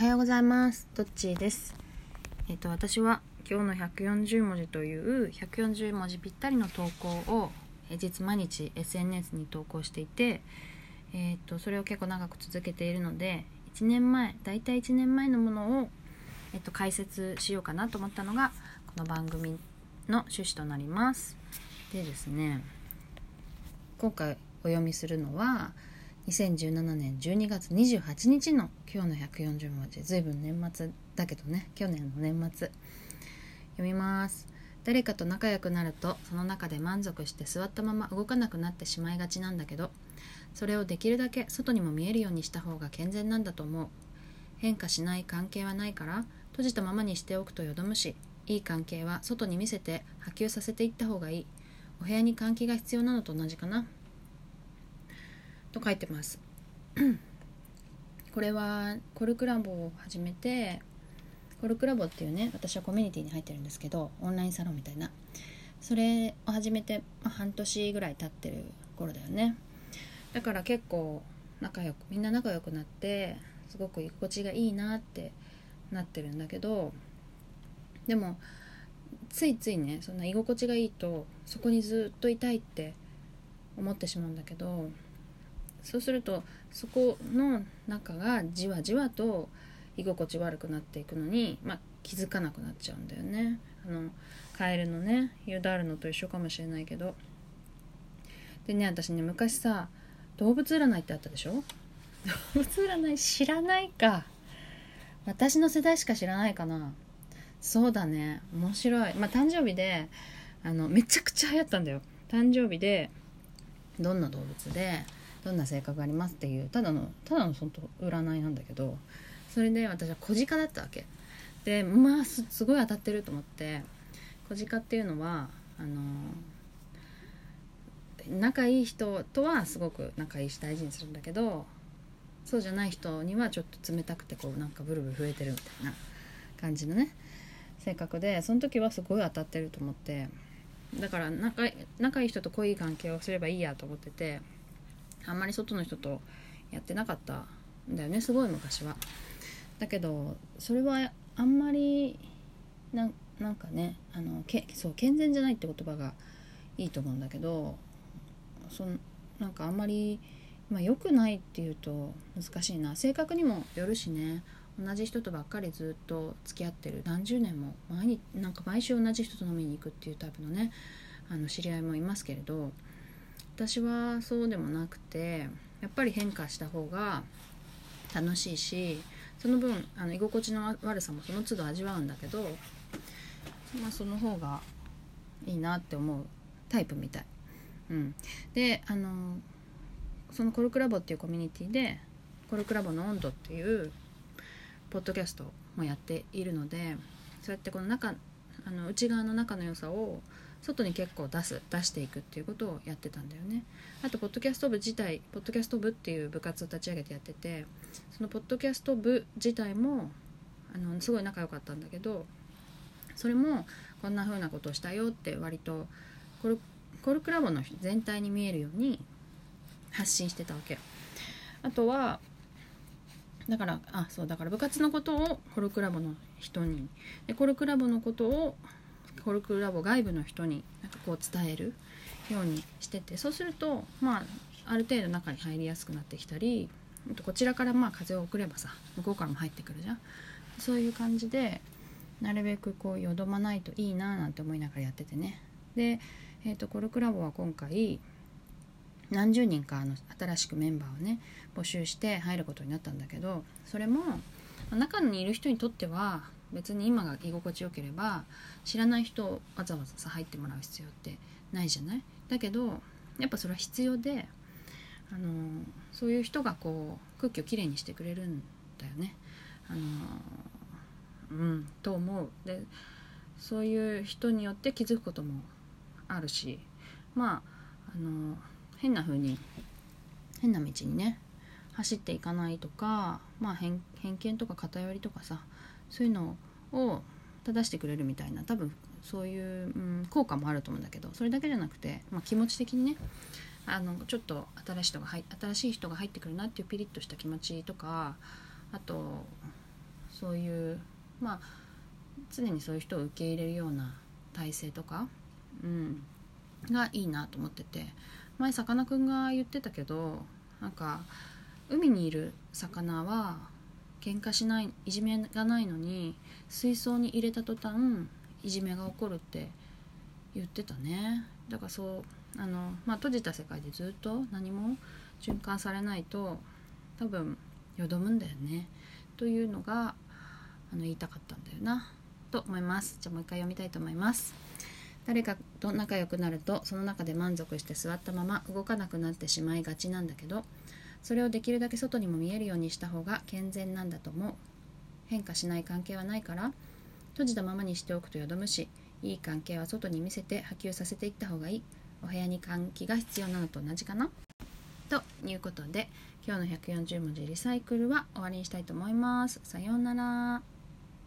はようございます。どっちです。えっ、と私は今日の140文字という140文字ぴったりの投稿を平日毎日 SNS に投稿していてえっ、とそれを結構長く続けているので1年前だいたい1年前のものをえっ、と解説しようかなと思ったのがこの番組の趣旨となります。でですね今回お読みするのは2017年12月28日の今日の140文字。ずいぶん年末だけどね。去年の年末。読みます。誰かと仲良くなるとその中で満足して座ったまま動かなくなってしまいがちなんだけどそれをできるだけ外にも見えるようにした方が健全なんだと思う。変化しない関係はないから閉じたままにしておくとよどむしいい関係は外に見せて波及させていった方がいい。お部屋に換気が必要なのと同じかな。と書いてます。これはコルクラボを始めてコルクラボっていうね私はコミュニティに入ってるんですけどオンラインサロンみたいな。それを始めて、まあ、半年ぐらい経ってる頃だよね。だから結構仲良くみんな仲良くなってすごく居心地がいいなってなってるんだけどでもついついねそんな居心地がいいとそこにずっといたいって思ってしまうんだけどそうするとそこの中がじわじわと居心地悪くなっていくのに、まあ、気づかなくなっちゃうんだよね。あのカエルのねユダールのと一緒かもしれないけど。でね私ね昔さ動物占いってあったでしょ？動物占い知らないか。私の世代しか知らないかな。そうだね。面白い。まあ誕生日であのめちゃくちゃ流行ったんだよ。誕生日でどんな動物でどんな性格ありますっていうただのただのその占いなんだけどそれで私は小鹿だったわけ。でまあすすごい当たってると思って小鹿っていうのはあの仲いい人とはすごく仲いいし大事にするんだけどそうじゃない人にはちょっと冷たくてこうなんかブルブル増えてるみたいな感じのね性格でその時はすごい当たってると思ってだから仲仲いい人と濃い関係をすればいいやと思っててあんまり外の人とやってなかったんだよねすごい昔は。だけどそれはあんまりなんかねあのけそう健全じゃないって言葉がいいと思うんだけどそのなんかあんまり、まあ、良くないっていうと難しいな。性格にもよるしね。同じ人とばっかりずっと付き合ってる。何十年も毎日なんか毎週同じ人と飲みに行くっていうタイプのねあの知り合いもいますけれど私はそうでもなくてやっぱり変化した方が楽しいしその分あの居心地の悪さもその都度味わうんだけど、まあ、その方がいいなって思うタイプみたい。うん、であのそのコルクラボっていうコミュニティでコルクラボの温度っていうポッドキャストもやっているのでそうやってこの中あの内側の仲の良さを外に結構出す出していくっていうことをやってたんだよね。あとポッドキャスト部自体ポッドキャスト部っていう部活を立ち上げてやっててそのポッドキャスト部自体もあのすごい仲良かったんだけどそれもこんな風なことをしたよって割とコルコルクラボの全体に見えるように発信してたわけ。あとはだからあそうだから部活のことをコルクラボの人にでコルクラボのことをコルクラボ外部の人になんかこう伝えるようにしててそうするとまあある程度中に入りやすくなってきたりこちらからまあ風を送ればさ向こうからも入ってくるじゃん。そういう感じでなるべくこうよどまないといいななんて思いながらやっててね。で、えーと、コルクラボは今回何十人かの新しくメンバーをね募集して入ることになったんだけどそれも中にいる人にとっては別に今が居心地よければ知らない人わざわざさ入ってもらう必要ってないじゃない？だけどやっぱそれは必要であのそういう人がこう空気をきれいにしてくれるんだよね。あのうんと思うでそういう人によって気づくこともあるしまああの変な風に変な道にね走っていかないとか、まあ偏、偏見とか偏りとかさそういうのを正してくれるみたいな多分そういう、うん、効果もあると思うんだけどそれだけじゃなくて、まあ、気持ち的にねあのちょっと新しい人が入新しい人が入ってくるなっていうピリッとした気持ちとかあとそういうまあ常にそういう人を受け入れるような体制とか、うん、がいいなと思ってて前さかなクンが言ってたけどなんか海にいる魚は喧嘩しないいじめがないのに水槽に入れた途端いじめが起こるって言ってたね。だからそうあの、まあ、閉じた世界でずっと何も循環されないと多分よどむんだよね。というのがあの言いたかったんだよな。と思います。じゃあもう一回読みたいと思います。誰かと仲良くなるとその中で満足して座ったまま動かなくなってしまいがちなんだけどそれをできるだけ外にも見えるようにした方が健全なんだと思う変化しない関係はないから閉じたままにしておくとよどむしいい関係は外に見せて波及させていった方がいいお部屋に換気が必要なのと同じかなということで今日の140文字リサイクルは終わりにしたいと思います。さようなら。